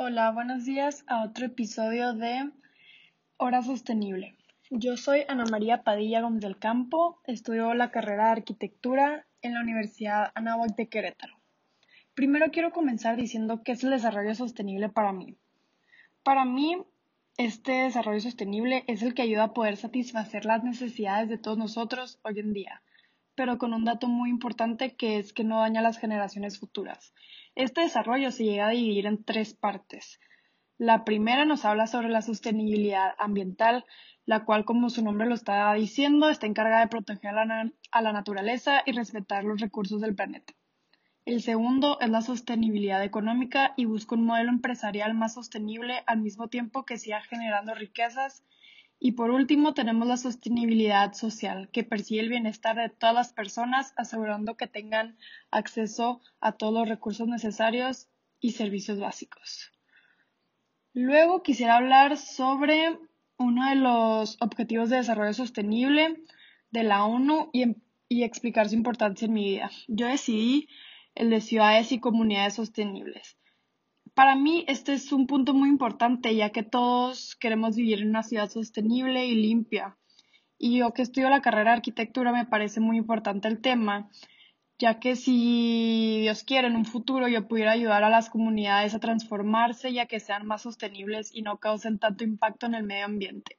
Hola, buenos días a otro episodio de Hora Sostenible. Yo soy Ana María Padilla Gómez del Campo, estudio la carrera de arquitectura en la Universidad Anáhuac de Querétaro. Primero quiero comenzar diciendo qué es el desarrollo sostenible para mí. Para mí, este desarrollo sostenible es el que ayuda a poder satisfacer las necesidades de todos nosotros hoy en día, pero con un dato muy importante que es que no daña a las generaciones futuras. Este desarrollo se llega a dividir en tres partes. La primera nos habla sobre la sostenibilidad ambiental, la cual, como su nombre lo está diciendo, está encargada de proteger a la, naturaleza y respetar los recursos del planeta. El segundo es la sostenibilidad económica y busca un modelo empresarial más sostenible al mismo tiempo que siga generando riquezas y por último, tenemos la sostenibilidad social, que persigue el bienestar de todas las personas, asegurando que tengan acceso a todos los recursos necesarios y servicios básicos. Luego quisiera hablar sobre uno de los objetivos de desarrollo sostenible de la ONU y, y explicar su importancia en mi vida. Yo decidí el de ciudades y comunidades sostenibles. Para mí este es un punto muy importante ya que todos queremos vivir en una ciudad sostenible y limpia. Y yo que estudio la carrera de arquitectura me parece muy importante el tema, ya que si Dios quiere en un futuro yo pudiera ayudar a las comunidades a transformarse y a que sean más sostenibles y no causen tanto impacto en el medio ambiente.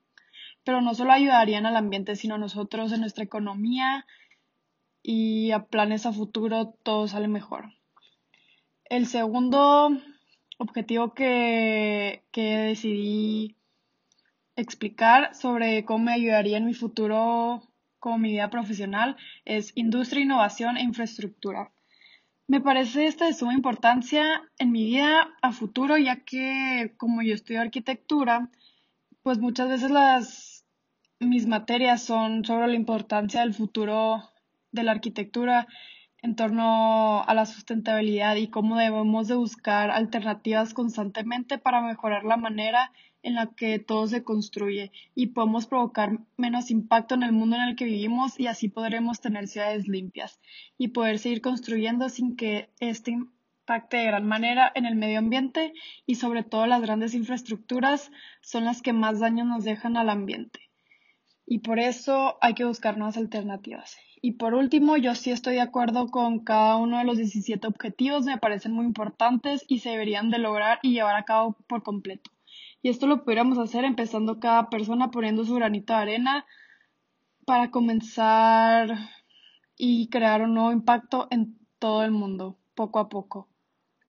Pero no solo ayudarían al ambiente, sino nosotros en nuestra economía y a planes a futuro todo sale mejor. El segundo objetivo que, decidí explicar sobre cómo me ayudaría en mi futuro como mi vida profesional es industria, innovación e infraestructura. Me parece esta de suma importancia en mi vida a futuro, ya que como yo estudio arquitectura, pues muchas veces las mis materias son sobre la importancia del futuro de la arquitectura en torno a la sustentabilidad y cómo debemos de buscar alternativas constantemente para mejorar la manera en la que todo se construye y podemos provocar menos impacto en el mundo en el que vivimos y así podremos tener ciudades limpias y poder seguir construyendo sin que este impacte de gran manera en el medio ambiente y sobre todo las grandes infraestructuras son las que más daño nos dejan al ambiente. Y por eso hay que buscar nuevas alternativas. Y por último, yo sí estoy de acuerdo con cada uno de los 17 objetivos, me parecen muy importantes y se deberían de lograr y llevar a cabo por completo. Y esto lo pudiéramos hacer empezando cada persona poniendo su granito de arena para comenzar y crear un nuevo impacto en todo el mundo, poco a poco.